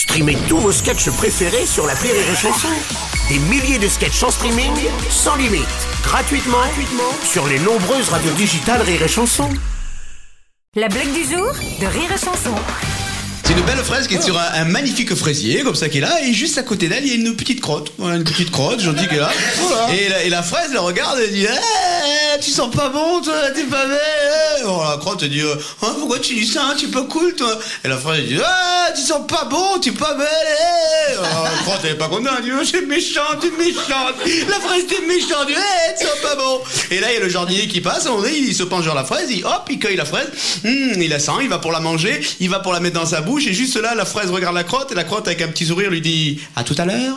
Streamez tous vos sketchs préférés sur la Rire et Chanson. Des milliers de sketchs en streaming, sans limite, gratuitement, gratuitement sur les nombreuses radios digitales Rire et Chanson. La blague du jour de Rire et Chanson. C'est une belle fraise qui est sur un, un magnifique fraisier, comme ça, qui est là, et juste à côté d'elle, il y a une petite crotte. Voilà, une petite crotte, gentille qui est là. Et, la, et la fraise, elle regarde, elle dit Eh, Tu sens pas bon, toi, t'es pas belle. eh. Bon, la crotte, elle dit Euh, Hein, Pourquoi tu dis ça hein, Tu es pas cool, toi Et la fraise, elle dit Ah, tu sens pas bon, tu es pas belle. Alors, la crotte, elle est pas contente, elle dit Oh, c'est méchant, tu es méchante. La fraise, t'es méchante, elle dit Eh, tu sens pas bon. Et là, il y a le jardinier qui passe, moment donné, il se penche vers la fraise, il, hop, il cueille la fraise, Hum, il la sent, il va pour la manger, il va pour la mettre dans sa bouche, et juste là, la fraise regarde la crotte, et la crotte, avec un petit sourire, lui dit À tout à l'heure.